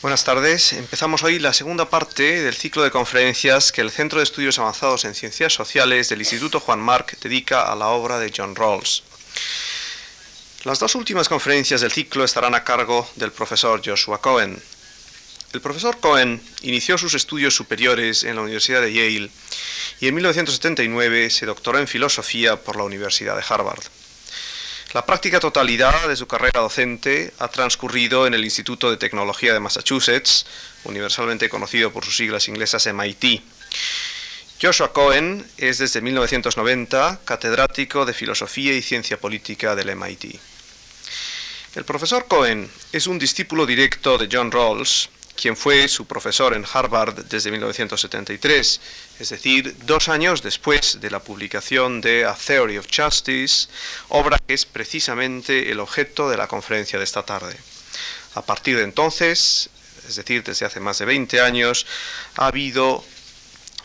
Buenas tardes. Empezamos hoy la segunda parte del ciclo de conferencias que el Centro de Estudios Avanzados en Ciencias Sociales del Instituto Juan Marc dedica a la obra de John Rawls. Las dos últimas conferencias del ciclo estarán a cargo del profesor Joshua Cohen. El profesor Cohen inició sus estudios superiores en la Universidad de Yale y en 1979 se doctoró en filosofía por la Universidad de Harvard. La práctica totalidad de su carrera docente ha transcurrido en el Instituto de Tecnología de Massachusetts, universalmente conocido por sus siglas inglesas MIT. Joshua Cohen es desde 1990 catedrático de Filosofía y Ciencia Política del MIT. El profesor Cohen es un discípulo directo de John Rawls quien fue su profesor en Harvard desde 1973, es decir, dos años después de la publicación de A Theory of Justice, obra que es precisamente el objeto de la conferencia de esta tarde. A partir de entonces, es decir, desde hace más de 20 años, ha habido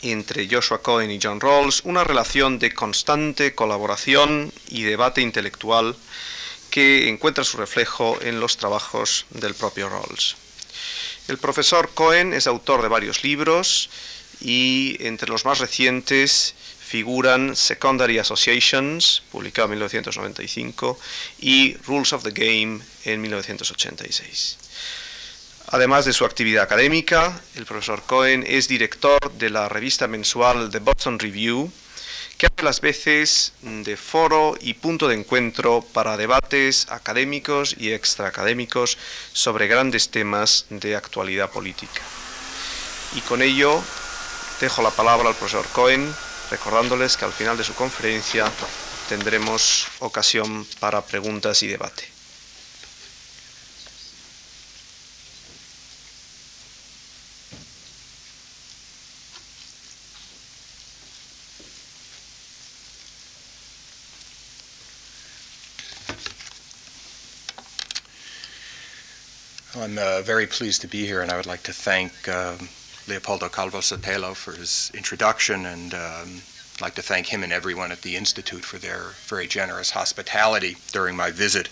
entre Joshua Cohen y John Rawls una relación de constante colaboración y debate intelectual que encuentra su reflejo en los trabajos del propio Rawls. El profesor Cohen es autor de varios libros y entre los más recientes figuran Secondary Associations, publicado en 1995, y Rules of the Game en 1986. Además de su actividad académica, el profesor Cohen es director de la revista mensual The Boston Review, que hace las veces de foro y punto de encuentro para debates académicos y extraacadémicos sobre grandes temas de actualidad política. Y con ello dejo la palabra al profesor Cohen, recordándoles que al final de su conferencia tendremos ocasión para preguntas y debate. I'm uh, very pleased to be here, and I would like to thank uh, Leopoldo Calvo Sotelo for his introduction, and um, I'd like to thank him and everyone at the Institute for their very generous hospitality during my visit.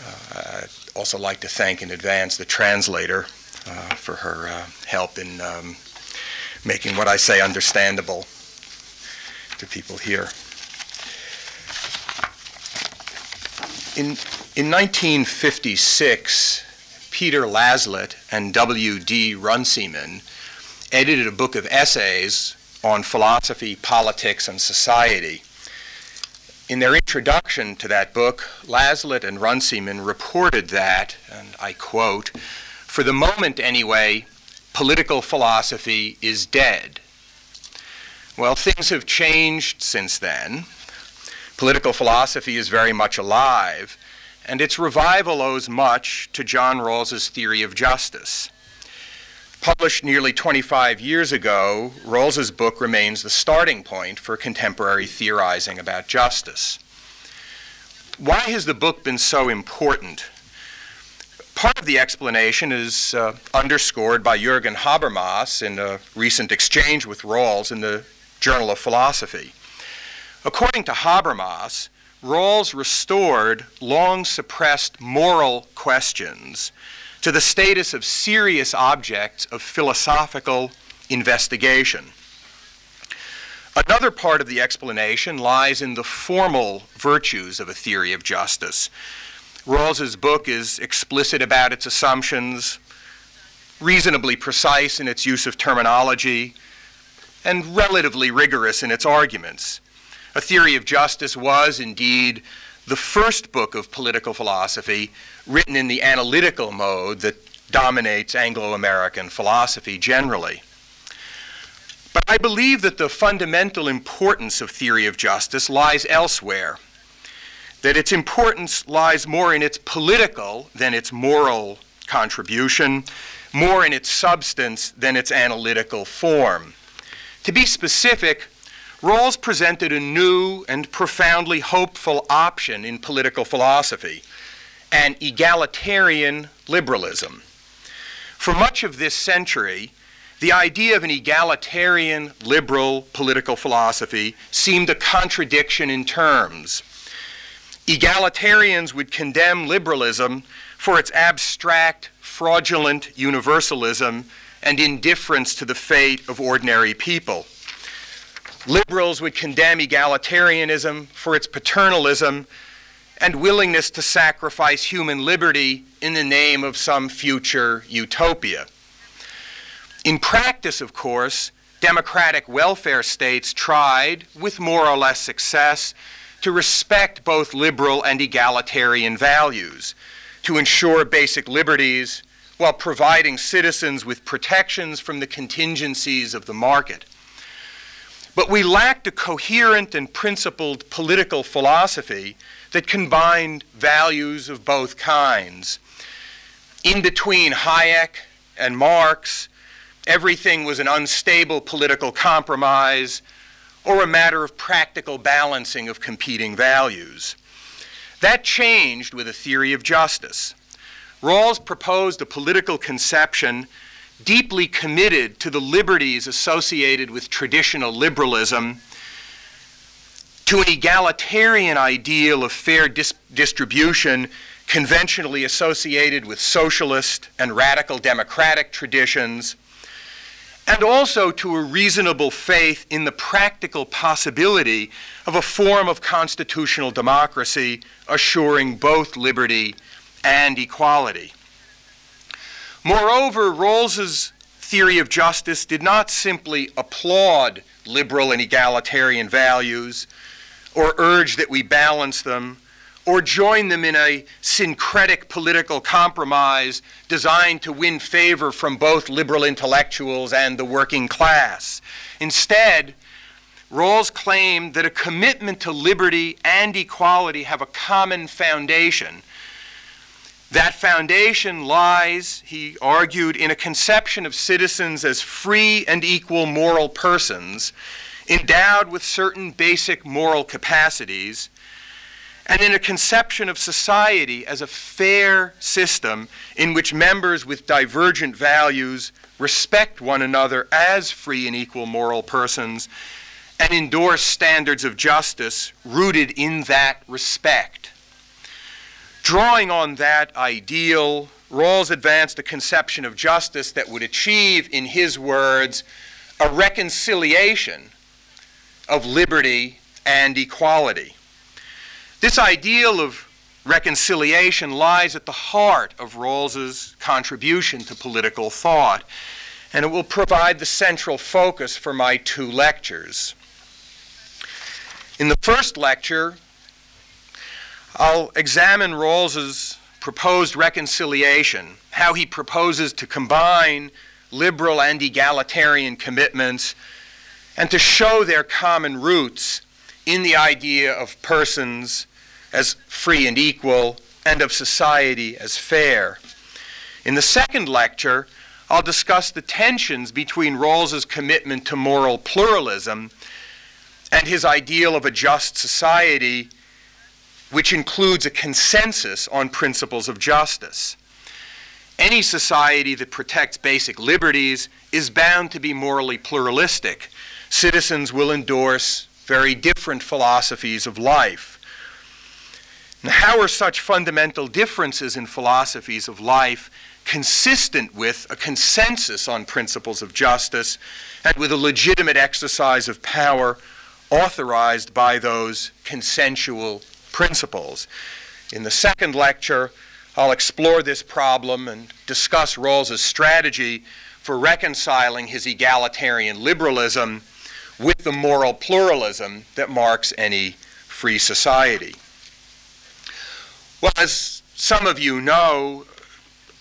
Uh, I'd also like to thank in advance the translator uh, for her uh, help in um, making what I say understandable to people here. In, in 1956, Peter Laslett and W.D. Runciman edited a book of essays on philosophy, politics, and society. In their introduction to that book, Laslett and Runciman reported that, and I quote, for the moment anyway, political philosophy is dead. Well, things have changed since then. Political philosophy is very much alive and its revival owes much to John Rawls's theory of justice. Published nearly 25 years ago, Rawls's book remains the starting point for contemporary theorizing about justice. Why has the book been so important? Part of the explanation is uh, underscored by Jürgen Habermas in a recent exchange with Rawls in the Journal of Philosophy. According to Habermas, Rawls restored long suppressed moral questions to the status of serious objects of philosophical investigation. Another part of the explanation lies in the formal virtues of a theory of justice. Rawls's book is explicit about its assumptions, reasonably precise in its use of terminology, and relatively rigorous in its arguments. A Theory of Justice was indeed the first book of political philosophy written in the analytical mode that dominates Anglo American philosophy generally. But I believe that the fundamental importance of theory of justice lies elsewhere, that its importance lies more in its political than its moral contribution, more in its substance than its analytical form. To be specific, Rawls presented a new and profoundly hopeful option in political philosophy an egalitarian liberalism. For much of this century, the idea of an egalitarian liberal political philosophy seemed a contradiction in terms. Egalitarians would condemn liberalism for its abstract fraudulent universalism and indifference to the fate of ordinary people. Liberals would condemn egalitarianism for its paternalism and willingness to sacrifice human liberty in the name of some future utopia. In practice, of course, democratic welfare states tried, with more or less success, to respect both liberal and egalitarian values, to ensure basic liberties while providing citizens with protections from the contingencies of the market. But we lacked a coherent and principled political philosophy that combined values of both kinds. In between Hayek and Marx, everything was an unstable political compromise or a matter of practical balancing of competing values. That changed with a theory of justice. Rawls proposed a political conception deeply committed to the liberties associated with traditional liberalism, to an egalitarian ideal of fair dis- distribution conventionally associated with socialist and radical democratic traditions, and also to a reasonable faith in the practical possibility of a form of constitutional democracy assuring both liberty and equality. Moreover, Rawls's theory of justice did not simply applaud liberal and egalitarian values or urge that we balance them or join them in a syncretic political compromise designed to win favor from both liberal intellectuals and the working class. Instead, Rawls claimed that a commitment to liberty and equality have a common foundation. That foundation lies, he argued, in a conception of citizens as free and equal moral persons, endowed with certain basic moral capacities and in a conception of society as a fair system in which members with divergent values respect one another as free and equal moral persons and endorse standards of justice rooted in that respect. Drawing on that ideal, Rawls advanced a conception of justice that would achieve, in his words, a reconciliation of liberty and equality. This ideal of reconciliation lies at the heart of Rawls's contribution to political thought, and it will provide the central focus for my two lectures. In the first lecture, I'll examine Rawls's proposed reconciliation, how he proposes to combine liberal and egalitarian commitments, and to show their common roots in the idea of persons as free and equal and of society as fair. In the second lecture, I'll discuss the tensions between Rawls's commitment to moral pluralism and his ideal of a just society, which includes a consensus on principles of justice. Any society that protects basic liberties is bound to be morally pluralistic. Citizens will endorse very different philosophies of life. Now, how are such fundamental differences in philosophies of life consistent with a consensus on principles of justice and with a legitimate exercise of power authorized by those consensual principles? In the second lecture, I'll explore this problem and discuss Rawls's strategy for reconciling his egalitarian liberalism with the moral pluralism that marks any free society. Well, as some of you know,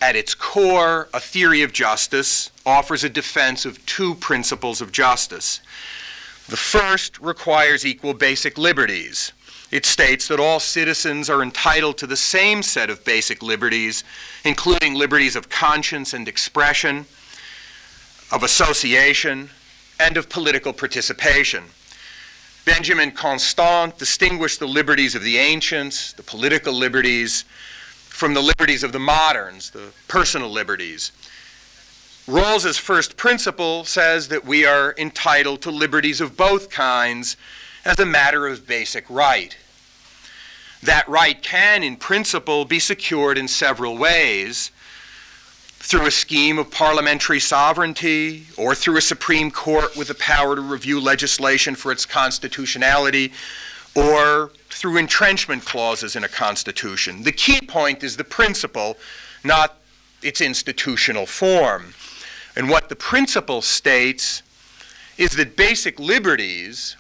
at its core, a theory of justice offers a defense of two principles of justice. The first requires equal basic liberties. It states that all citizens are entitled to the same set of basic liberties, including liberties of conscience and expression, of association, and of political participation. Benjamin Constant distinguished the liberties of the ancients, the political liberties, from the liberties of the moderns, the personal liberties. Rawls's first principle says that we are entitled to liberties of both kinds as a matter of basic right. That right can, in principle, be secured in several ways. through a scheme of parliamentary sovereignty or through a Supreme Court with the power to review legislation for its constitutionality or through entrenchment clauses in a constitution. The key point is the principle, not its institutional form. And what the principle states is that basic liberties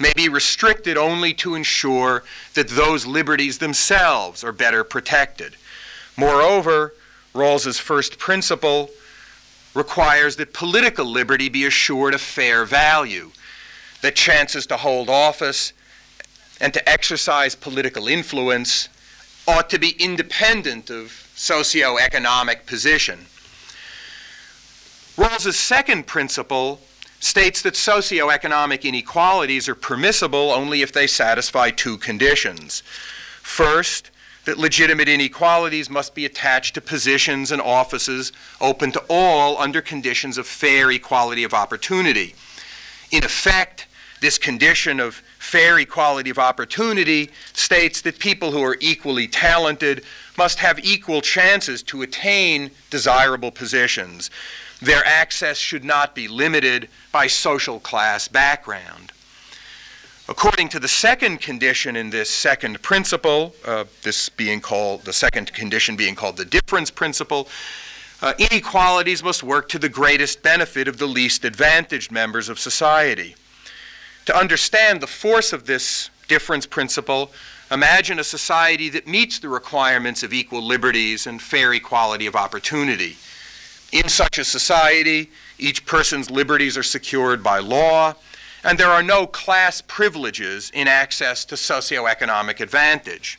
may be restricted only to ensure that those liberties themselves are better protected. Moreover, Rawls's first principle requires that political liberty be assured a fair value, that chances to hold office and to exercise political influence ought to be independent of socioeconomic position. Rawls's second principle states that socioeconomic inequalities are permissible only if they satisfy two conditions. First, that legitimate inequalities must be attached to positions and offices open to all under conditions of fair equality of opportunity. In effect, this condition of fair equality of opportunity states that people who are equally talented must have equal chances to attain desirable positions. Their access should not be limited by social class background. According to the second condition in this second principle, uh, this being called, the second condition being called the difference principle, uh, inequalities must work to the greatest benefit of the least advantaged members of society. To understand the force of this difference principle, imagine a society that meets the requirements of equal liberties and fair equality of opportunity. In such a society, each person's liberties are secured by law, and there are no class privileges in access to socioeconomic advantage.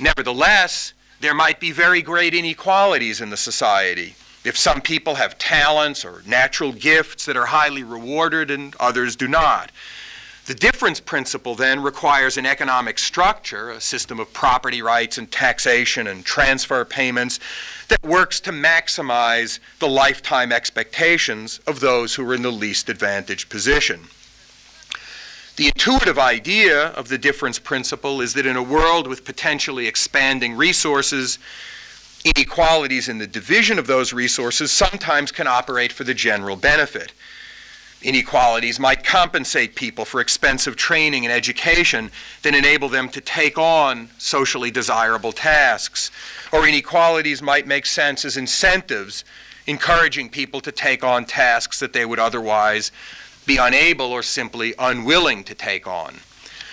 Nevertheless, there might be very great inequalities in the society. If some people have talents or natural gifts that are highly rewarded and others do not. The difference principle then requires an economic structure, a system of property rights and taxation and transfer payments that works to maximize the lifetime expectations of those who are in the least advantaged position. The intuitive idea of the difference principle is that in a world with potentially expanding resources, inequalities in the division of those resources sometimes can operate for the general benefit. Inequalities might compensate people for expensive training and education that enable them to take on socially desirable tasks. Or inequalities might make sense as incentives, encouraging people to take on tasks that they would otherwise be unable or simply unwilling to take on.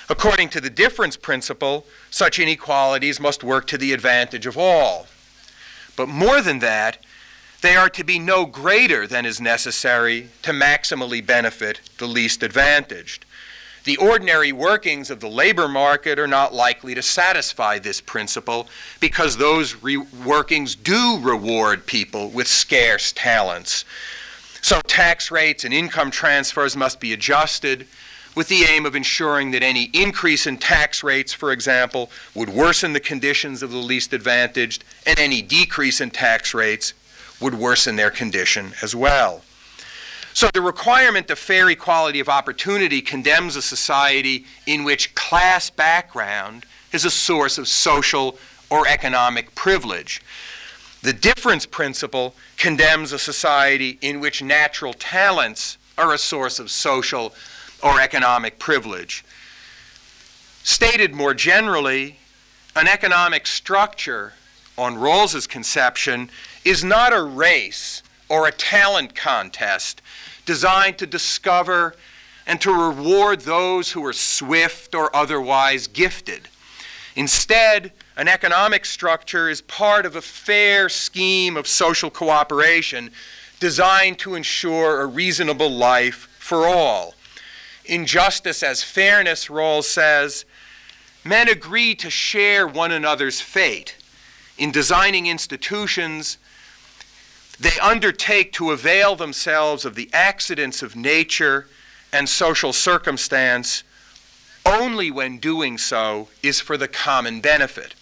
According to the difference principle, such inequalities must work to the advantage of all. But more than that, they are to be no greater than is necessary to maximally benefit the least advantaged. The ordinary workings of the labor market are not likely to satisfy this principle because those re- workings do reward people with scarce talents. So tax rates and income transfers must be adjusted with the aim of ensuring that any increase in tax rates, for example, would worsen the conditions of the least advantaged, and any decrease in tax rates would worsen their condition as well. So the requirement of fair equality of opportunity condemns a society in which class background is a source of social or economic privilege. The difference principle condemns a society in which natural talents are a source of social or economic privilege. Stated more generally, an economic structure, on Rawls's conception, is not a race or a talent contest designed to discover and to reward those who are swift or otherwise gifted. Instead, an economic structure is part of a fair scheme of social cooperation designed to ensure a reasonable life for all. In justice as fairness, Rawls says, men agree to share one another's fate. In designing institutions, they undertake to avail themselves of the accidents of nature and social circumstance only when doing so is for the common benefit.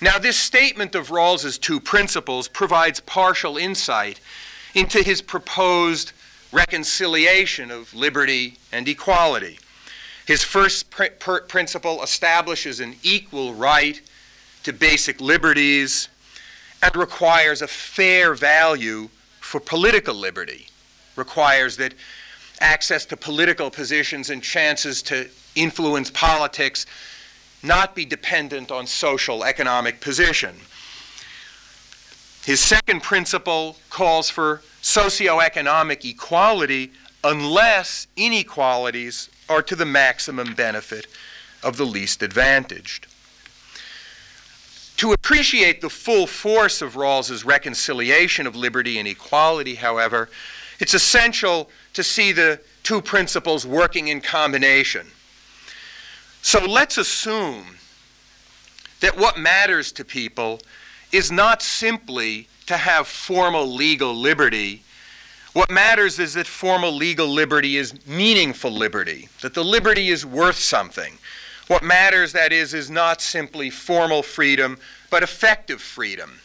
Now, this statement of Rawls's two principles provides partial insight into his proposed reconciliation of liberty and equality. His first pr- pr- principle establishes an equal right to basic liberties and requires a fair value for political liberty, requires that access to political positions and chances to influence politics not be dependent on social economic position. His second principle calls for socioeconomic equality unless inequalities are to the maximum benefit of the least advantaged. To appreciate the full force of Rawls's reconciliation of liberty and equality, however, it's essential to see the two principles working in combination. So let's assume that what matters to people is not simply to have formal legal liberty. What matters is that formal legal liberty is meaningful liberty, that the liberty is worth something. What matters, that is, is not simply formal freedom, but effective freedom.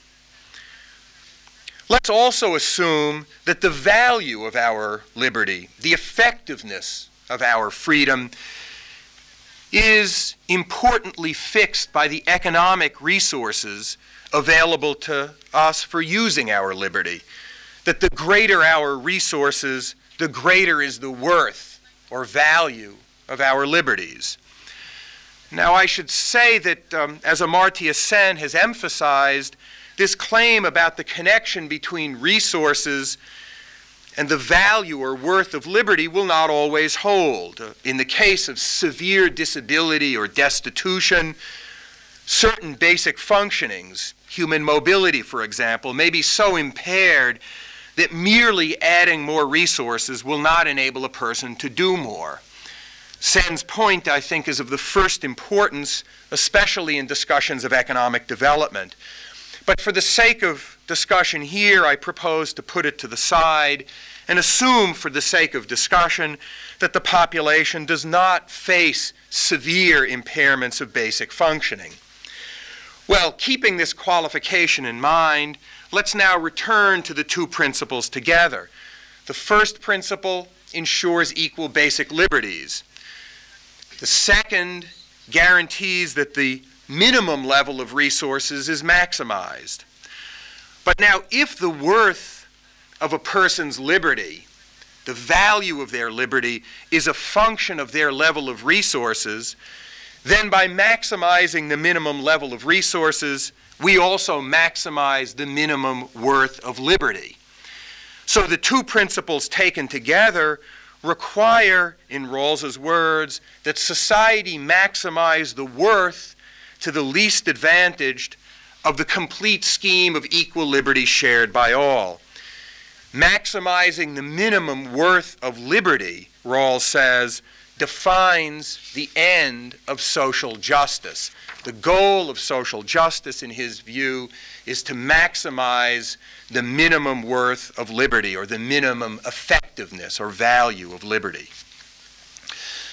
Let's also assume that the value of our liberty, the effectiveness of our freedom, is importantly fixed by the economic resources available to us for using our liberty. That the greater our resources, the greater is the worth or value of our liberties. Now, I should say that, um, as Amartya Sen has emphasized, this claim about the connection between resources and the value or worth of liberty will not always hold. In the case of severe disability or destitution, certain basic functionings, human mobility, for example, may be so impaired that merely adding more resources will not enable a person to do more. Sen's point, I think, is of the first importance, especially in discussions of economic development. But for the sake of discussion here, I propose to put it to the side and assume, for the sake of discussion, that the population does not face severe impairments of basic functioning. Well, keeping this qualification in mind, let's now return to the two principles together. The first principle ensures equal basic liberties. The second guarantees that the minimum level of resources is maximized. But now, if the worth of a person's liberty, the value of their liberty, is a function of their level of resources, then by maximizing the minimum level of resources, we also maximize the minimum worth of liberty. So the two principles taken together require, in Rawls's words, that society maximize the worth to the least advantaged of the complete scheme of equal liberty shared by all. Maximizing the minimum worth of liberty, Rawls says, defines the end of social justice. The goal of social justice, in his view, is to maximize the minimum worth of liberty or the minimum effectiveness or value of liberty.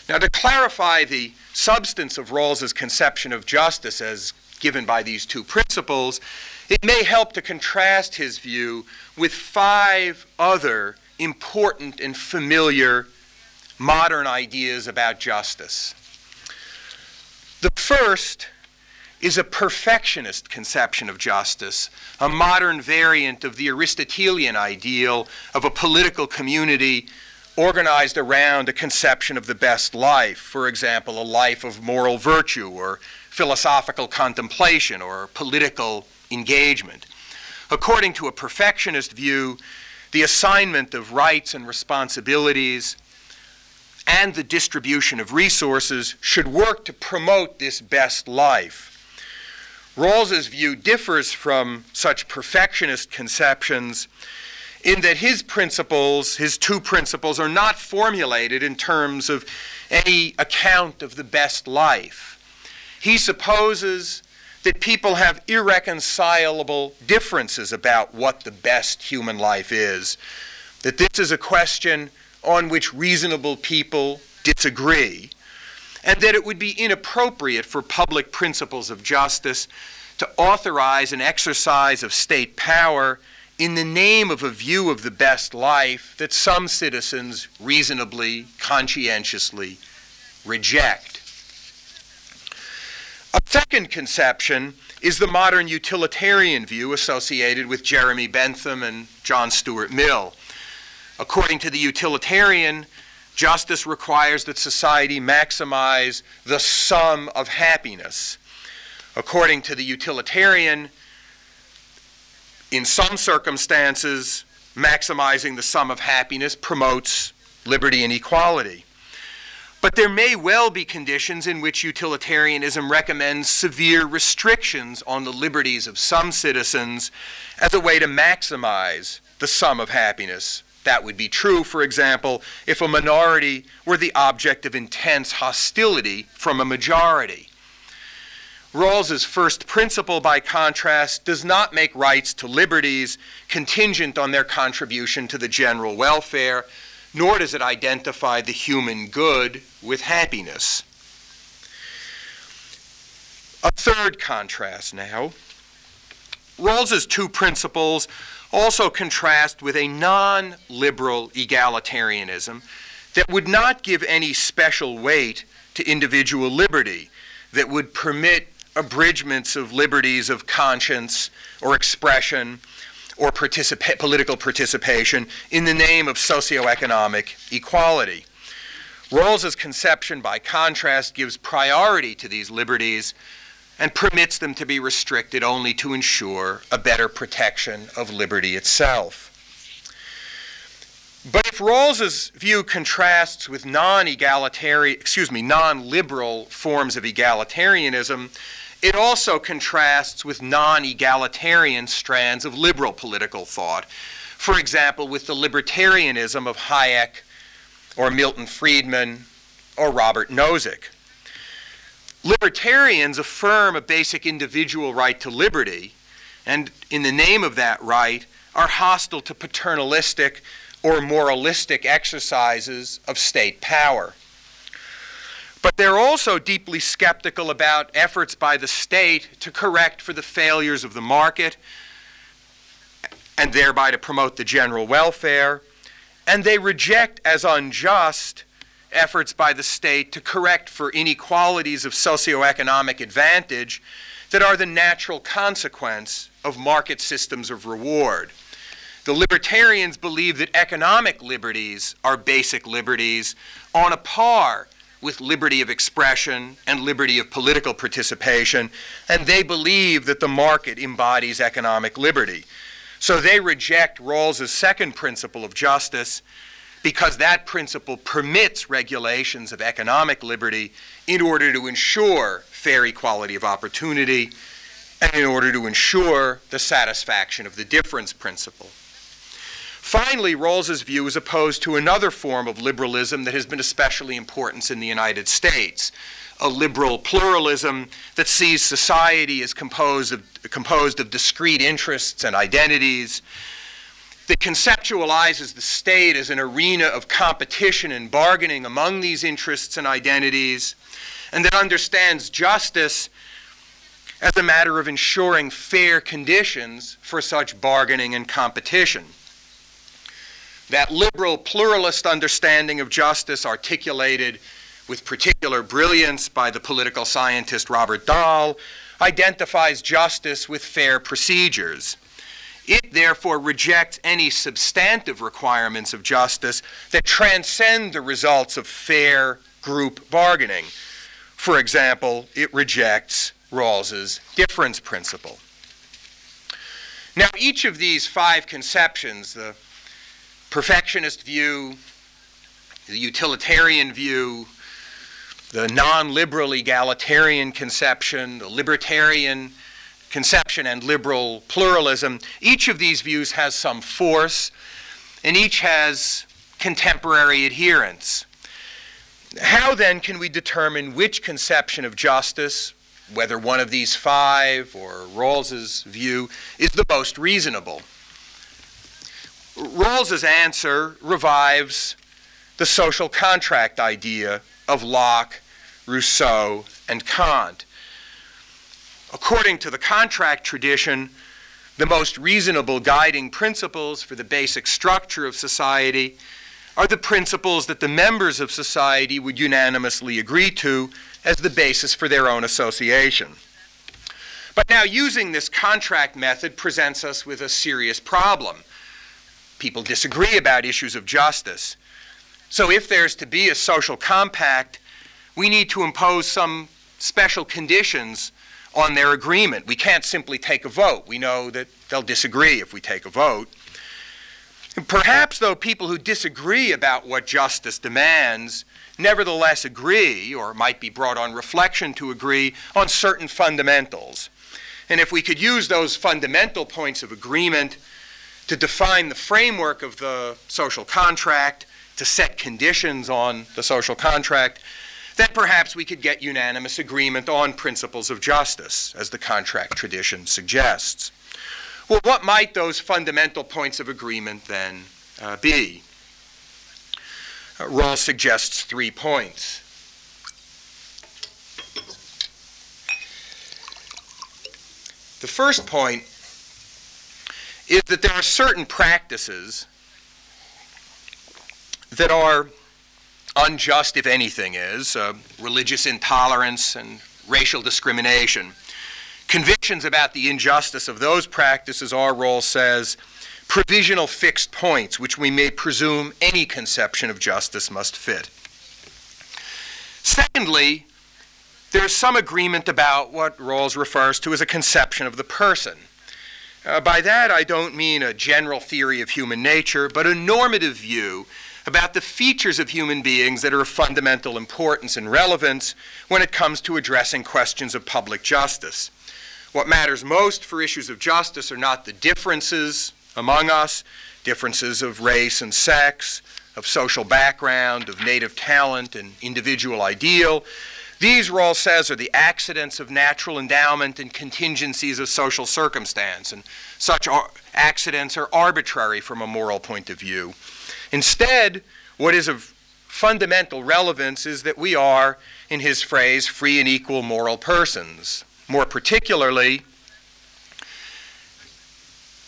Now, to clarify the substance of Rawls's conception of justice as given by these two principles, it may help to contrast his view with five other important and familiar modern ideas about justice. The first is a perfectionist conception of justice, a modern variant of the Aristotelian ideal of a political community organized around a conception of the best life, for example, a life of moral virtue or philosophical contemplation or political engagement. According to a perfectionist view, the assignment of rights and responsibilities and the distribution of resources should work to promote this best life. Rawls's view differs from such perfectionist conceptions in that his principles, his two principles, are not formulated in terms of any account of the best life. He supposes that people have irreconcilable differences about what the best human life is, that this is a question on which reasonable people disagree, and that it would be inappropriate for public principles of justice to authorize an exercise of state power in the name of a view of the best life that some citizens reasonably, conscientiously reject. A second conception is the modern utilitarian view associated with Jeremy Bentham and John Stuart Mill. According to the utilitarian, justice requires that society maximize the sum of happiness. According to the utilitarian, in some circumstances, maximizing the sum of happiness promotes liberty and equality. But there may well be conditions in which utilitarianism recommends severe restrictions on the liberties of some citizens as a way to maximize the sum of happiness. That would be true, for example, if a minority were the object of intense hostility from a majority. Rawls's first principle, by contrast, does not make rights to liberties contingent on their contribution to the general welfare, nor does it identify the human good with happiness. A third contrast now. Rawls's two principles also contrast with a non liberal egalitarianism that would not give any special weight to individual liberty, that would permit abridgments of liberties of conscience or expression or participa- political participation in the name of socioeconomic equality. Rawls's conception, by contrast, gives priority to these liberties and permits them to be restricted only to ensure a better protection of liberty itself. But if Rawls's view contrasts with non-egalitarian, excuse me, non-liberal forms of egalitarianism, it also contrasts with non egalitarian strands of liberal political thought. For example, with the libertarianism of Hayek or Milton Friedman or Robert Nozick. Libertarians affirm a basic individual right to liberty, and in the name of that right, are hostile to paternalistic or moralistic exercises of state power. But they're also deeply skeptical about efforts by the state to correct for the failures of the market and thereby to promote the general welfare. And they reject as unjust efforts by the state to correct for inequalities of socioeconomic advantage that are the natural consequence of market systems of reward. The libertarians believe that economic liberties are basic liberties on a par with liberty of expression and liberty of political participation, and they believe that the market embodies economic liberty. So they reject Rawls's second principle of justice because that principle permits regulations of economic liberty in order to ensure fair equality of opportunity and in order to ensure the satisfaction of the difference principle. Finally, Rawls's view is opposed to another form of liberalism that has been especially important in the United States, a liberal pluralism that sees society as composed of, composed of discrete interests and identities, that conceptualizes the state as an arena of competition and bargaining among these interests and identities, and that understands justice as a matter of ensuring fair conditions for such bargaining and competition. That liberal pluralist understanding of justice, articulated with particular brilliance by the political scientist Robert Dahl, identifies justice with fair procedures. It therefore rejects any substantive requirements of justice that transcend the results of fair group bargaining. For example, it rejects Rawls's difference principle. Now, each of these five conceptions, the perfectionist view, the utilitarian view, the non liberal egalitarian conception, the libertarian conception, and liberal pluralism, each of these views has some force, and each has contemporary adherents. How then can we determine which conception of justice, whether one of these five or Rawls's view, is the most reasonable? Rawls's answer revives the social contract idea of Locke, Rousseau, and Kant. According to the contract tradition, the most reasonable guiding principles for the basic structure of society are the principles that the members of society would unanimously agree to as the basis for their own association. But now using this contract method presents us with a serious problem. People disagree about issues of justice. So if there's to be a social compact, we need to impose some special conditions on their agreement. We can't simply take a vote. We know that they'll disagree if we take a vote. Perhaps, though, people who disagree about what justice demands nevertheless agree, or might be brought on reflection to agree, on certain fundamentals. And if we could use those fundamental points of agreement to define the framework of the social contract, to set conditions on the social contract, then perhaps we could get unanimous agreement on principles of justice, as the contract tradition suggests. Well, what might those fundamental points of agreement then uh, be? Uh, Rawls suggests three points. The first point is that there are certain practices that are unjust, if anything is, uh, religious intolerance and racial discrimination. Convictions about the injustice of those practices are, Rawls says, provisional fixed points which we may presume any conception of justice must fit. Secondly, there's some agreement about what Rawls refers to as a conception of the person. Uh, by that, I don't mean a general theory of human nature, but a normative view about the features of human beings that are of fundamental importance and relevance when it comes to addressing questions of public justice. What matters most for issues of justice are not the differences among us, differences of race and sex, of social background, of native talent and individual ideal. These, Rawls says, are the accidents of natural endowment and contingencies of social circumstance, and such accidents are arbitrary from a moral point of view. Instead, what is of fundamental relevance is that we are, in his phrase, free and equal moral persons. More particularly,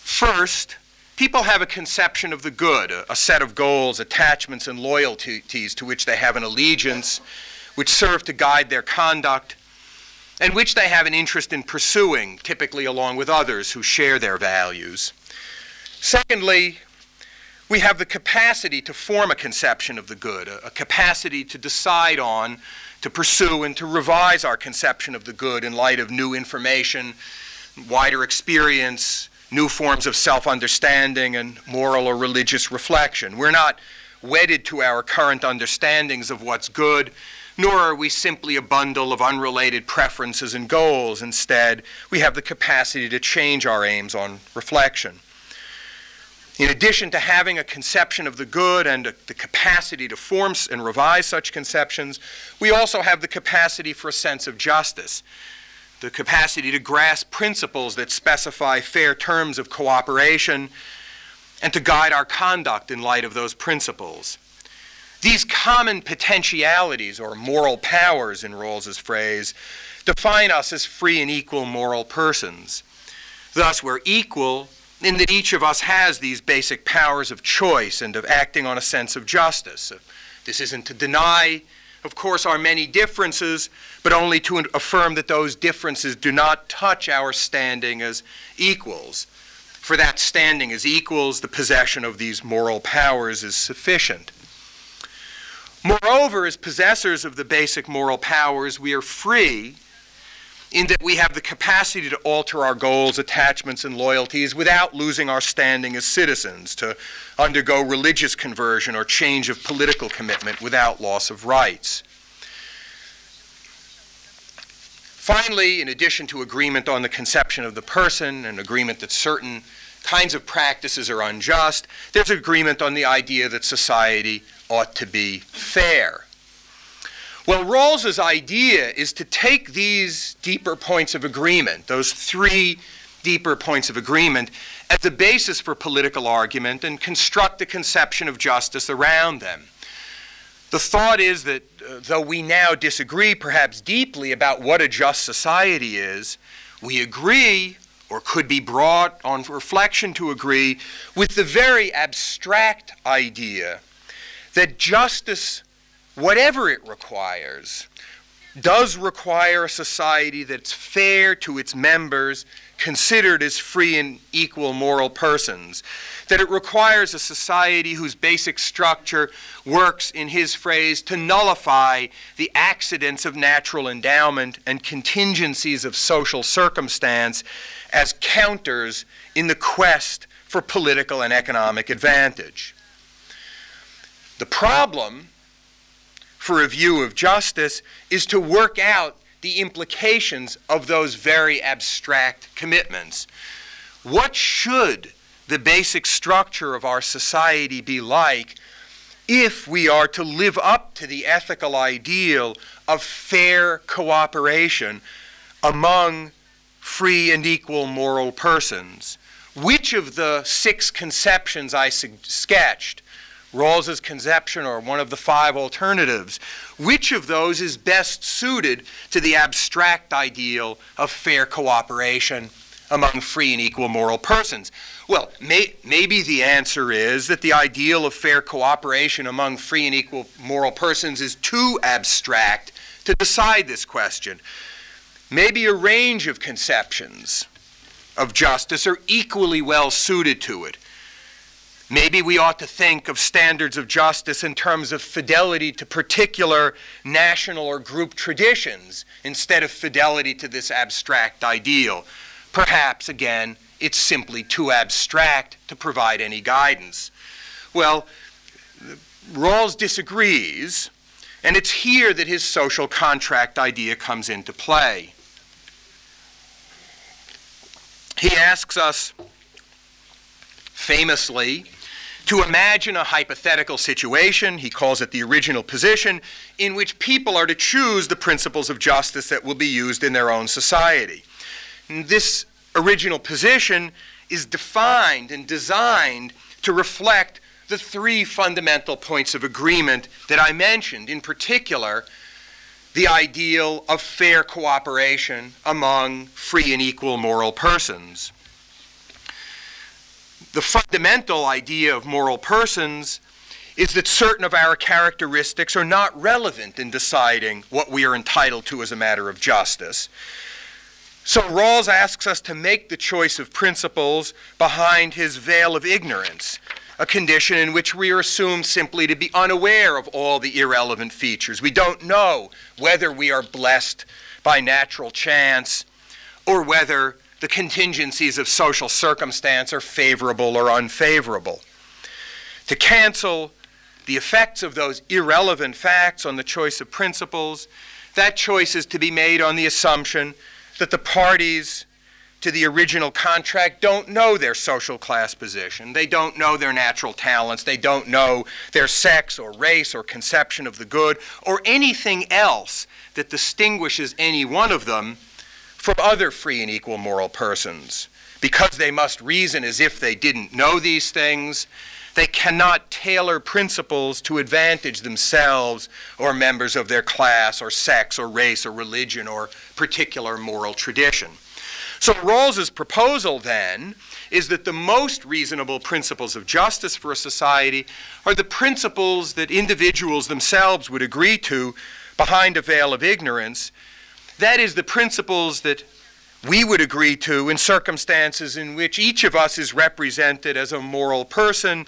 First, people have a conception of the good, a, a, set of goals, attachments, and loyalties to which they have an allegiance, which serve to guide their conduct, and which they have an interest in pursuing, typically along with others who share their values. Secondly, we have the capacity to form a conception of the good, a, a capacity to decide on, to pursue, and to revise our conception of the good in light of new information, wider experience, new forms of self understanding and moral or religious reflection. We're not wedded to our current understandings of what's good, nor are we simply a bundle of unrelated preferences and goals. Instead, we have the capacity to change our aims on reflection. In addition to having a conception of the good and a, the capacity to form and revise such conceptions, we also have the capacity for a sense of justice the capacity to grasp principles that specify fair terms of cooperation, and to guide our conduct in light of those principles. These common potentialities, or moral powers in Rawls's phrase, define us as free and equal moral persons. Thus, we're equal in that each of us has these basic powers of choice and of acting on a sense of justice. This isn't to deny of course, our many differences, but only to affirm that those differences do not touch our standing as equals. For that standing as equals, the possession of these moral powers is sufficient. Moreover, as possessors of the basic moral powers, we are free in that we have the capacity to alter our goals, attachments, and loyalties without losing our standing as citizens, to undergo religious conversion or change of political commitment without loss of rights. Finally, in addition to agreement on the conception of the person and agreement that certain kinds of practices are unjust, there's agreement on the idea that society ought to be fair. Well, Rawls's idea is to take these deeper points of agreement, those three deeper points of agreement, as a basis for political argument and construct a conception of justice around them. The thought is that uh, though we now disagree perhaps deeply about what a just society is, we agree, or could be brought on reflection to agree, with the very abstract idea that justice whatever it requires, does require a society that's fair to its members, considered as free and equal moral persons. That it requires a society whose basic structure works, in his phrase, to nullify the accidents of natural endowment and contingencies of social circumstance as counters in the quest for political and economic advantage. The problem for a view of justice is to work out the implications of those very abstract commitments. What should the basic structure of our society be like if we are to live up to the ethical ideal of fair cooperation among free and equal moral persons? Which of the six conceptions I sketched Rawls's conception or one of the five alternatives, which of those is best suited to the abstract ideal of fair cooperation among free and equal moral persons? Well, may, maybe the answer is that the ideal of fair cooperation among free and equal moral persons is too abstract to decide this question. Maybe a range of conceptions of justice are equally well suited to it. Maybe we ought to think of standards of justice in terms of fidelity to particular national or group traditions instead of fidelity to this abstract ideal. Perhaps, again, it's simply too abstract to provide any guidance. Well, Rawls disagrees, and it's here that his social contract idea comes into play. He asks us famously to imagine a hypothetical situation, he calls it the original position, in which people are to choose the principles of justice that will be used in their own society. And this original position is defined and designed to reflect the three fundamental points of agreement that I mentioned, in particular, the ideal of fair cooperation among free and equal moral persons the fundamental idea of moral persons is that certain of our characteristics are not relevant in deciding what we are entitled to as a matter of justice. So Rawls asks us to make the choice of principles behind his veil of ignorance, a condition in which we are assumed simply to be unaware of all the irrelevant features. We don't know whether we are blessed by natural chance or whether the contingencies of social circumstance are favorable or unfavorable. To cancel the effects of those irrelevant facts on the choice of principles, that choice is to be made on the assumption that the parties to the original contract don't know their social class position. They don't know their natural talents. They don't know their sex or race or conception of the good or anything else that distinguishes any one of them from other free and equal moral persons. Because they must reason as if they didn't know these things, they cannot tailor principles to advantage themselves or members of their class or sex or race or religion or particular moral tradition. So Rawls's proposal then is that the most reasonable principles of justice for a society are the principles that individuals themselves would agree to behind a veil of ignorance that is, the principles that we would agree to in circumstances in which each of us is represented as a moral person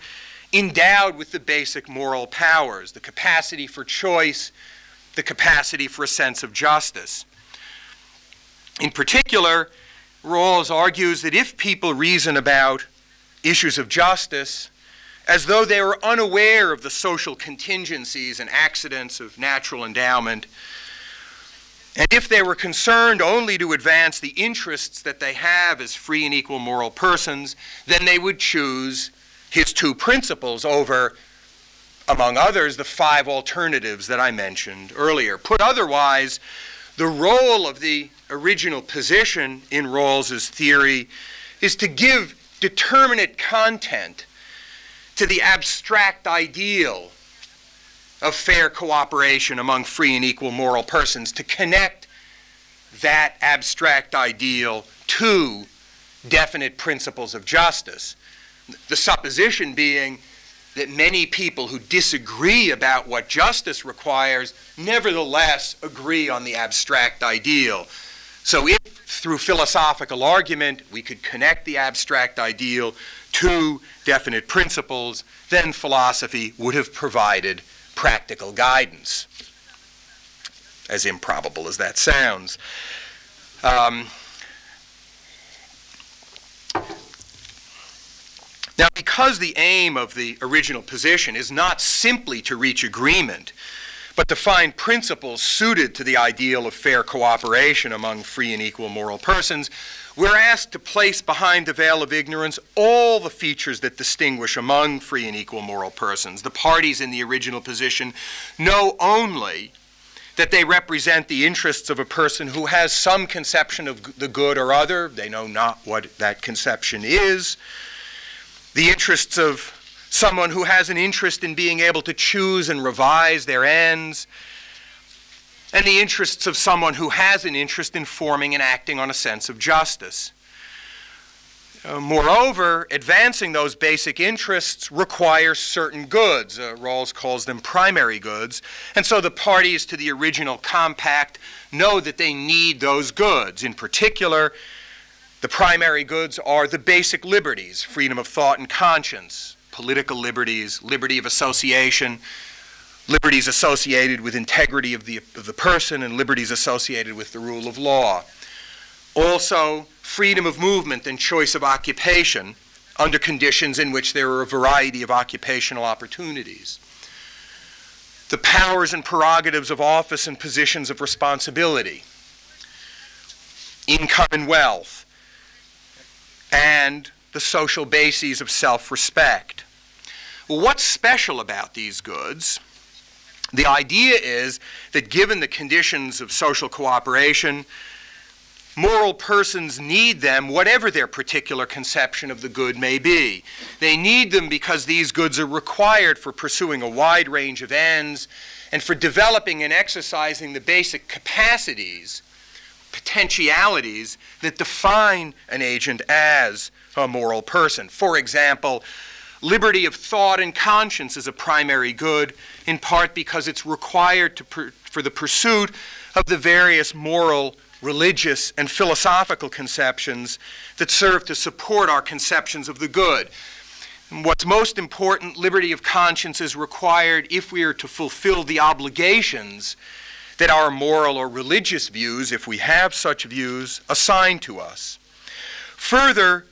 endowed with the basic moral powers, the capacity for choice, the capacity for a sense of justice. In particular, Rawls argues that if people reason about issues of justice as though they were unaware of the social contingencies and accidents of natural endowment, and if they were concerned only to advance the interests that they have as free and equal moral persons, then they would choose his two principles over, among others, the five alternatives that I mentioned earlier. Put otherwise, the role of the original position in Rawls's theory is to give determinate content to the abstract ideal of fair cooperation among free and equal moral persons to connect that abstract ideal to definite principles of justice. The supposition being that many people who disagree about what justice requires nevertheless agree on the abstract ideal. So, if through philosophical argument we could connect the abstract ideal to definite principles, then philosophy would have provided practical guidance, as improbable as that sounds. Um, now, because the aim of the original position is not simply to reach agreement, but to find principles suited to the ideal of fair cooperation among free and equal moral persons, we're asked to place behind the veil of ignorance all the features that distinguish among free and equal moral persons. The parties in the original position know only that they represent the interests of a person who has some conception of the good or other. They know not what that conception is. The interests of someone who has an interest in being able to choose and revise their ends, and the interests of someone who has an interest in forming and acting on a sense of justice. Uh, moreover, advancing those basic interests requires certain goods. Uh, Rawls calls them primary goods. And so the parties to the original compact know that they need those goods. In particular, the primary goods are the basic liberties freedom of thought and conscience, political liberties, liberty of association, liberties associated with integrity of the, of the person, and liberties associated with the rule of law. Also, freedom of movement and choice of occupation under conditions in which there are a variety of occupational opportunities. The powers and prerogatives of office and positions of responsibility, income and wealth, and the social bases of self respect. Well, what's special about these goods? The idea is that given the conditions of social cooperation, moral persons need them, whatever their particular conception of the good may be. They need them because these goods are required for pursuing a wide range of ends and for developing and exercising the basic capacities, potentialities that define an agent as a moral person. For example, Liberty of thought and conscience is a primary good, in part because it's required for the pursuit of the various moral, religious, and philosophical conceptions that serve to support our conceptions of the good. And what's most important, liberty of conscience is required if we are to fulfill the obligations that our moral or religious views, if we have such views, assign to us. Further,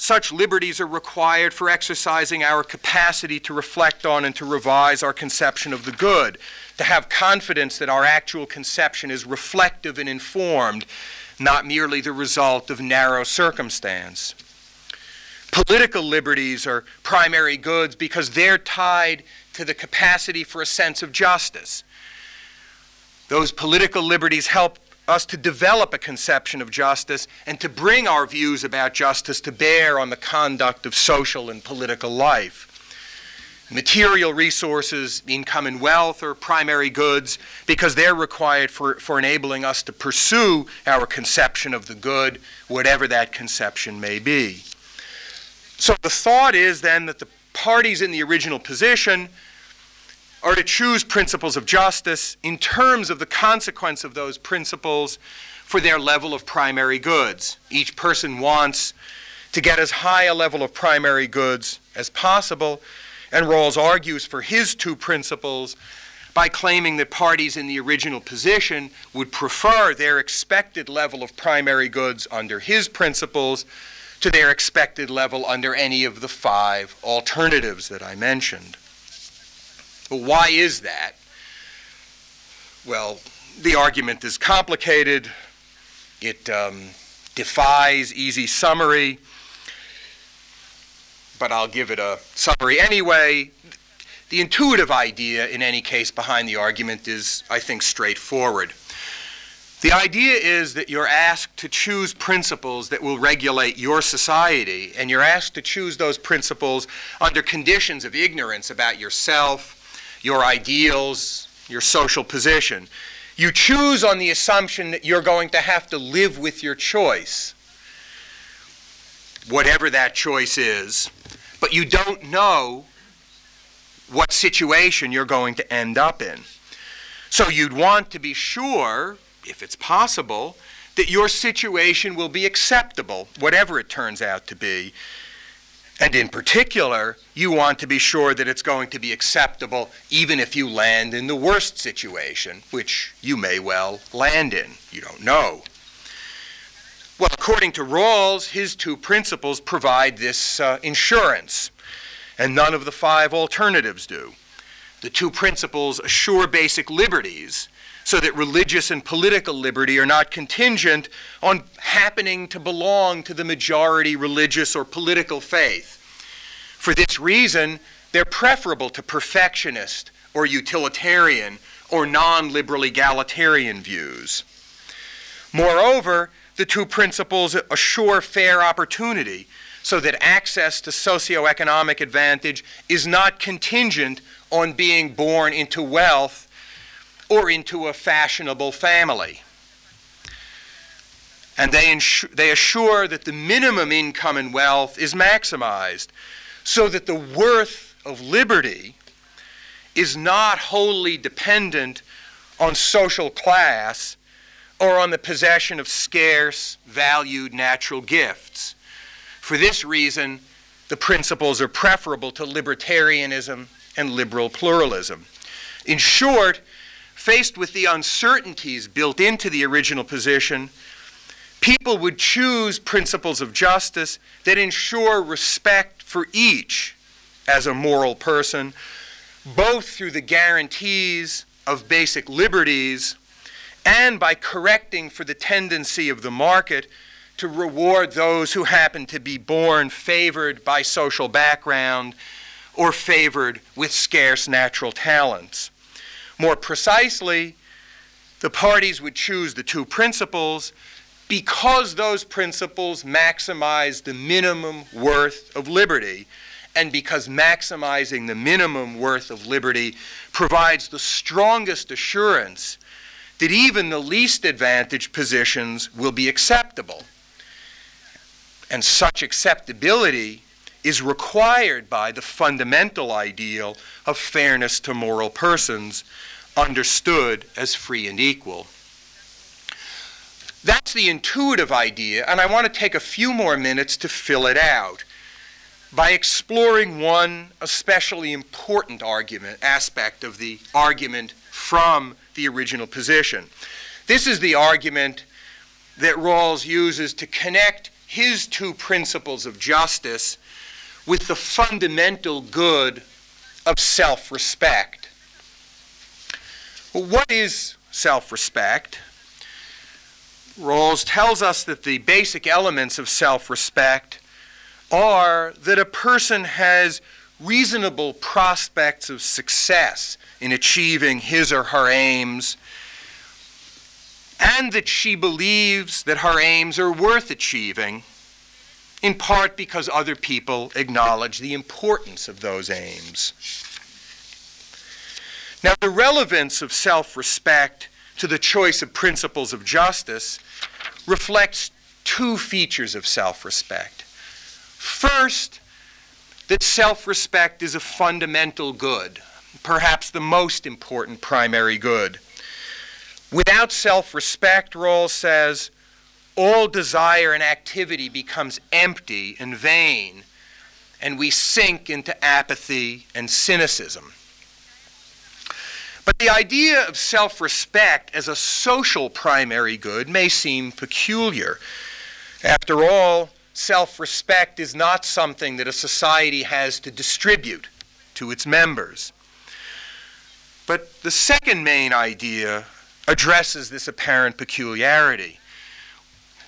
such liberties are required for exercising our capacity to reflect on and to revise our conception of the good, to have confidence that our actual conception is reflective and informed, not merely the result of narrow circumstance. Political liberties are primary goods because they're tied to the capacity for a sense of justice. Those political liberties help us to develop a conception of justice and to bring our views about justice to bear on the conduct of social and political life. Material resources, income and wealth are primary goods because they're required for, for enabling us to pursue our conception of the good, whatever that conception may be. So the thought is then that the parties in the original position are to choose principles of justice in terms of the consequence of those principles for their level of primary goods. Each person wants to get as high a level of primary goods as possible, and Rawls argues for his two principles by claiming that parties in the original position would prefer their expected level of primary goods under his principles to their expected level under any of the five alternatives that I mentioned. But why is that? Well, the argument is complicated. It um, defies easy summary, but I'll give it a summary anyway. The intuitive idea, in any case, behind the argument is, I think, straightforward. The idea is that you're asked to choose principles that will regulate your society, and you're asked to choose those principles under conditions of ignorance about yourself, your ideals, your social position. You choose on the assumption that you're going to have to live with your choice, whatever that choice is, but you don't know what situation you're going to end up in. So you'd want to be sure, if it's possible, that your situation will be acceptable, whatever it turns out to be. And in particular, you want to be sure that it's going to be acceptable even if you land in the worst situation, which you may well land in. You don't know. Well, according to Rawls, his two principles provide this uh, insurance, and none of the five alternatives do. The two principles assure basic liberties so that religious and political liberty are not contingent on happening to belong to the majority religious or political faith. For this reason, they're preferable to perfectionist or utilitarian or non liberal egalitarian views. Moreover, the two principles assure fair opportunity so that access to socioeconomic advantage is not contingent on being born into wealth or into a fashionable family. And they, insure, they assure that the minimum income and wealth is maximized so that the worth of liberty is not wholly dependent on social class or on the possession of scarce, valued natural gifts. For this reason, the principles are preferable to libertarianism and liberal pluralism. In short, faced with the uncertainties built into the original position, people would choose principles of justice that ensure respect for each as a moral person, both through the guarantees of basic liberties and by correcting for the tendency of the market to reward those who happen to be born favored by social background or favored with scarce natural talents. More precisely, the parties would choose the two principles because those principles maximize the minimum worth of liberty, and because maximizing the minimum worth of liberty provides the strongest assurance that even the least advantaged positions will be acceptable. And such acceptability is required by the fundamental ideal of fairness to moral persons, understood as free and equal. That's the intuitive idea, and I want to take a few more minutes to fill it out by exploring one especially important argument aspect of the argument from the original position. This is the argument that Rawls uses to connect his two principles of justice with the fundamental good of self respect. Well, what is self respect? Rawls tells us that the basic elements of self respect are that a person has reasonable prospects of success in achieving his or her aims, and that she believes that her aims are worth achieving, in part because other people acknowledge the importance of those aims. Now, the relevance of self respect to the choice of principles of justice reflects two features of self respect. First, that self respect is a fundamental good, perhaps the most important primary good. Without self respect, Rawls says, all desire and activity becomes empty and vain, and we sink into apathy and cynicism. But the idea of self respect as a social primary good may seem peculiar. After all, self respect is not something that a society has to distribute to its members. But the second main idea addresses this apparent peculiarity.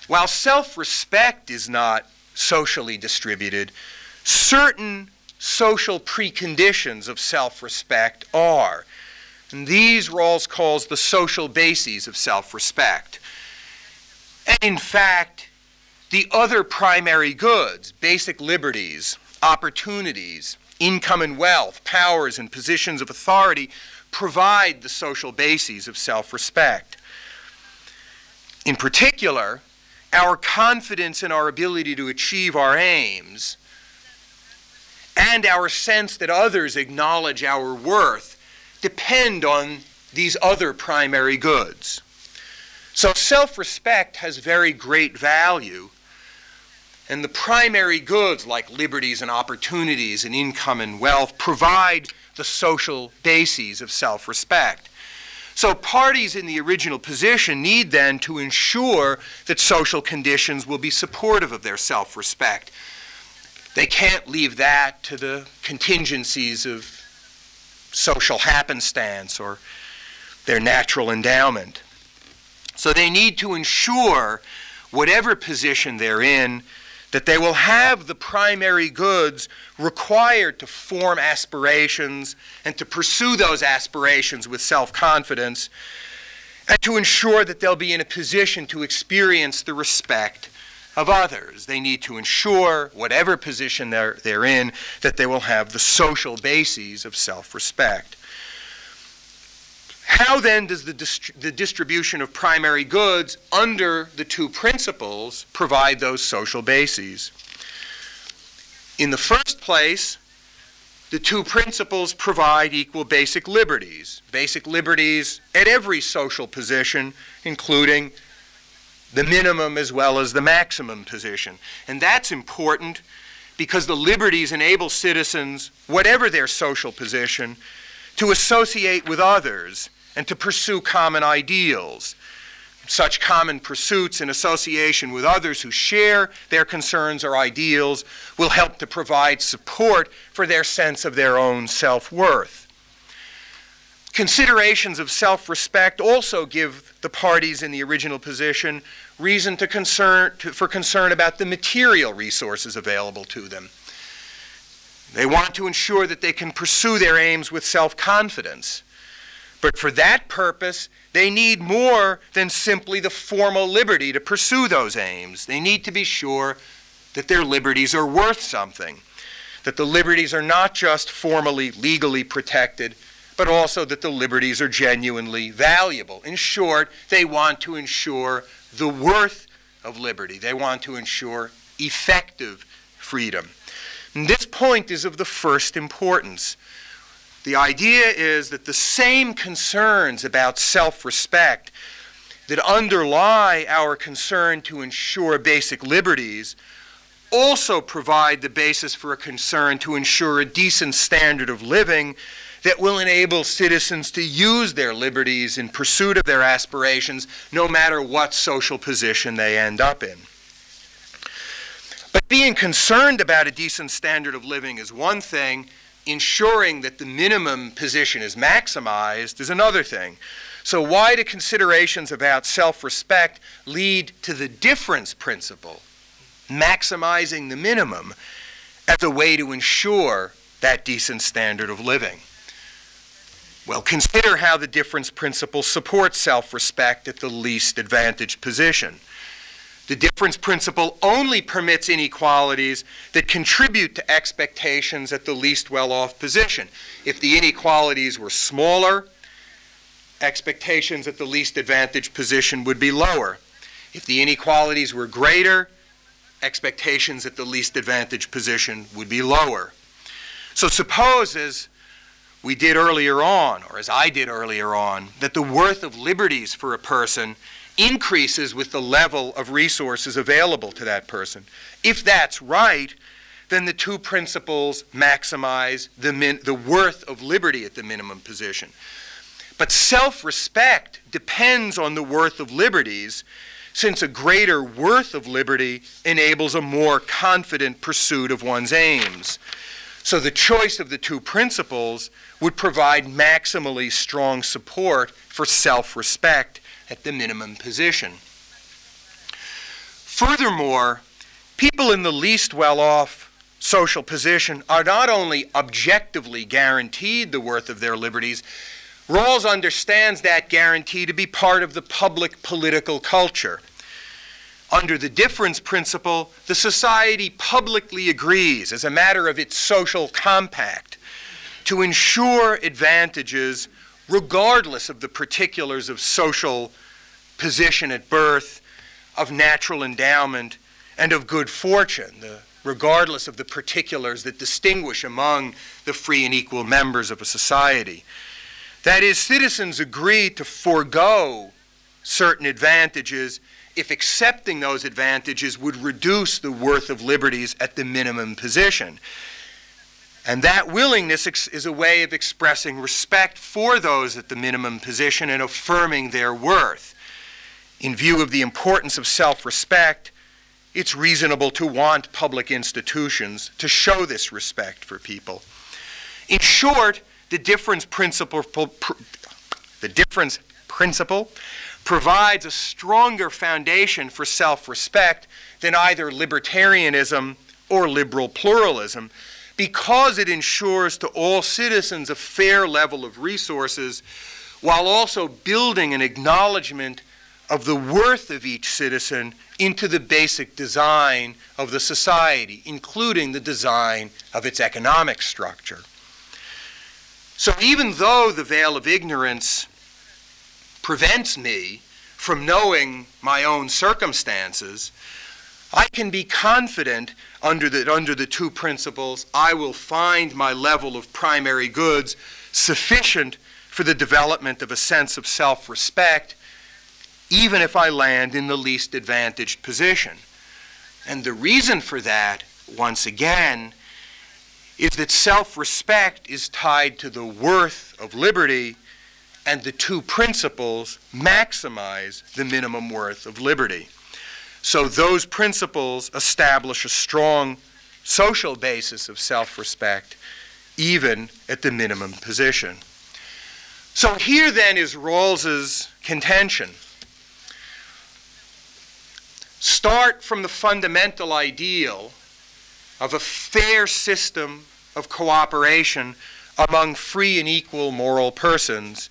While self respect is not socially distributed, certain social preconditions of self respect are. And these Rawls calls the social bases of self respect. And in fact, the other primary goods, basic liberties, opportunities, income and wealth, powers and positions of authority, provide the social bases of self respect. In particular, our confidence in our ability to achieve our aims and our sense that others acknowledge our worth depend on these other primary goods. So self respect has very great value, and the primary goods like liberties and opportunities and income and wealth provide the social bases of self respect. So parties in the original position need then to ensure that social conditions will be supportive of their self respect. They can't leave that to the contingencies of social happenstance or their natural endowment. So they need to ensure, whatever position they're in, that they will have the primary goods required to form aspirations and to pursue those aspirations with self confidence, and to ensure that they'll be in a position to experience the respect of others. They need to ensure, whatever position they're, they're in, that they will have the social bases of self respect. How then does the, dist- the distribution of primary goods under the two principles provide those social bases? In the first place, the two principles provide equal basic liberties. Basic liberties at every social position, including the minimum as well as the maximum position. And that's important because the liberties enable citizens, whatever their social position, to associate with others and to pursue common ideals. Such common pursuits in association with others who share their concerns or ideals will help to provide support for their sense of their own self worth. Considerations of self respect also give the parties in the original position reason to concern, to, for concern about the material resources available to them. They want to ensure that they can pursue their aims with self confidence. But for that purpose, they need more than simply the formal liberty to pursue those aims. They need to be sure that their liberties are worth something, that the liberties are not just formally, legally protected, but also that the liberties are genuinely valuable. In short, they want to ensure the worth of liberty, they want to ensure effective freedom. And this point is of the first importance. The idea is that the same concerns about self respect that underlie our concern to ensure basic liberties also provide the basis for a concern to ensure a decent standard of living that will enable citizens to use their liberties in pursuit of their aspirations, no matter what social position they end up in. But being concerned about a decent standard of living is one thing, ensuring that the minimum position is maximized is another thing. So, why do considerations about self respect lead to the difference principle, maximizing the minimum, as a way to ensure that decent standard of living? Well, consider how the difference principle supports self respect at the least advantaged position. The difference principle only permits inequalities that contribute to expectations at the least well off position. If the inequalities were smaller, expectations at the least advantaged position would be lower. If the inequalities were greater, expectations at the least advantaged position would be lower. So suppose, as we did earlier on, or as I did earlier on, that the worth of liberties for a person increases with the level of resources available to that person. If that's right, then the two principles maximize the, min- the worth of liberty at the minimum position. But self respect depends on the worth of liberties, since a greater worth of liberty enables a more confident pursuit of one's aims. So the choice of the two principles would provide maximally strong support for self respect at the minimum position. Furthermore, people in the least well off social position are not only objectively guaranteed the worth of their liberties, Rawls understands that guarantee to be part of the public political culture. Under the difference principle, the society publicly agrees, as a matter of its social compact, to ensure advantages regardless of the particulars of social position at birth, of natural endowment, and of good fortune. The regardless of the particulars that distinguish among the free and equal members of a society. That is, citizens agree to forego certain advantages if accepting those advantages would reduce the worth of liberties at the minimum position. And that willingness is a way of expressing respect for those at the minimum position and affirming their worth. In view of the importance of self respect, it's reasonable to want public institutions to show this respect for people. In short, the difference principle, the difference principle provides a stronger foundation for self respect than either libertarianism or liberal pluralism because it ensures to all citizens a fair level of resources while also building an acknowledgement of the worth of each citizen into the basic design of the society, including the design of its economic structure. So even though the veil of ignorance prevents me from knowing my own circumstances, I can be confident under the, under the two principles I will find my level of primary goods sufficient for the development of a sense of self respect, even if I land in the least advantaged position. And the reason for that, once again, is that self respect is tied to the worth of liberty and the two principles maximize the minimum worth of liberty. So those principles establish a strong social basis of self respect, even at the minimum position. So here then is Rawls's contention. Start from the fundamental ideal of a fair system of cooperation among free and equal moral persons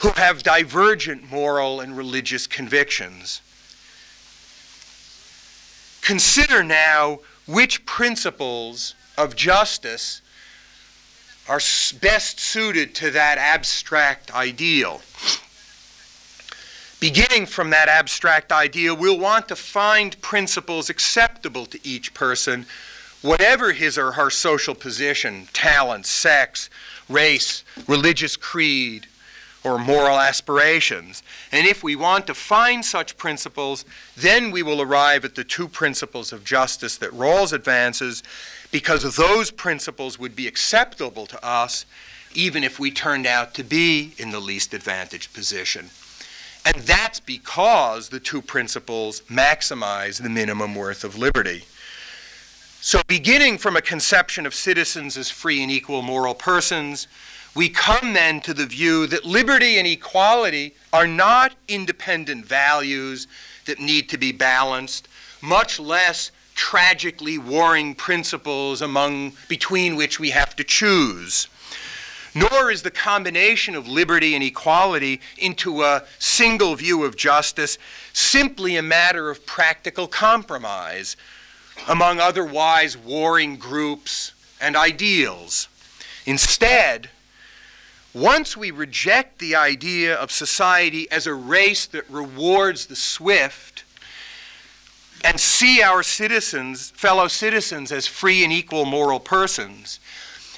who have divergent moral and religious convictions. Consider now which principles of justice are best suited to that abstract ideal. Beginning from that abstract idea, we'll want to find principles acceptable to each person, whatever his or her social position, talent, sex, race, religious creed, or moral aspirations. And if we want to find such principles, then we will arrive at the two principles of justice that Rawls advances, because those principles would be acceptable to us even if we turned out to be in the least advantaged position. And that's because the two principles maximize the minimum worth of liberty. So, beginning from a conception of citizens as free and equal moral persons, we come then to the view that liberty and equality are not independent values that need to be balanced, much less tragically warring principles among between which we have to choose. Nor is the combination of liberty and equality into a single view of justice simply a matter of practical compromise among otherwise warring groups and ideals. Instead, once we reject the idea of society as a race that rewards the swift and see our citizens, fellow citizens, as free and equal moral persons,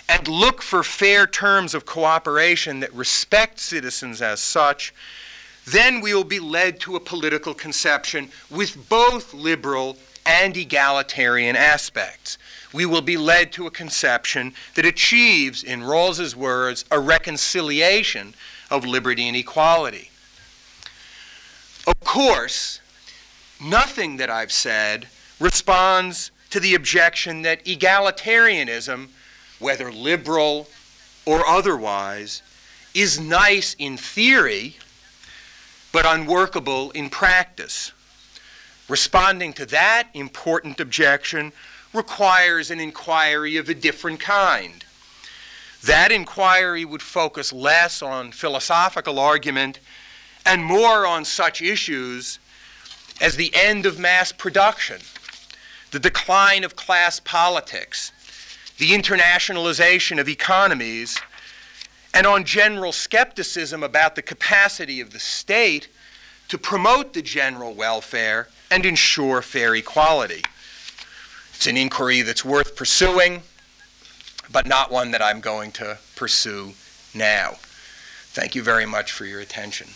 and look for fair terms of cooperation that respect citizens as such, then we will be led to a political conception with both liberal and egalitarian aspects we will be led to a conception that achieves, in Rawls's words, a reconciliation of liberty and equality. Of course, nothing that I've said responds to the objection that egalitarianism, whether liberal or otherwise, is nice in theory, but unworkable in practice. Responding to that important objection, requires an inquiry of a different kind. That inquiry would focus less on philosophical argument and more on such issues as the end of mass production, the decline of class politics, the internationalization of economies, and on general skepticism about the capacity of the state to promote the general welfare and ensure fair equality. It's an inquiry that's worth pursuing, but not one that I'm going to pursue now. Thank you very much for your attention.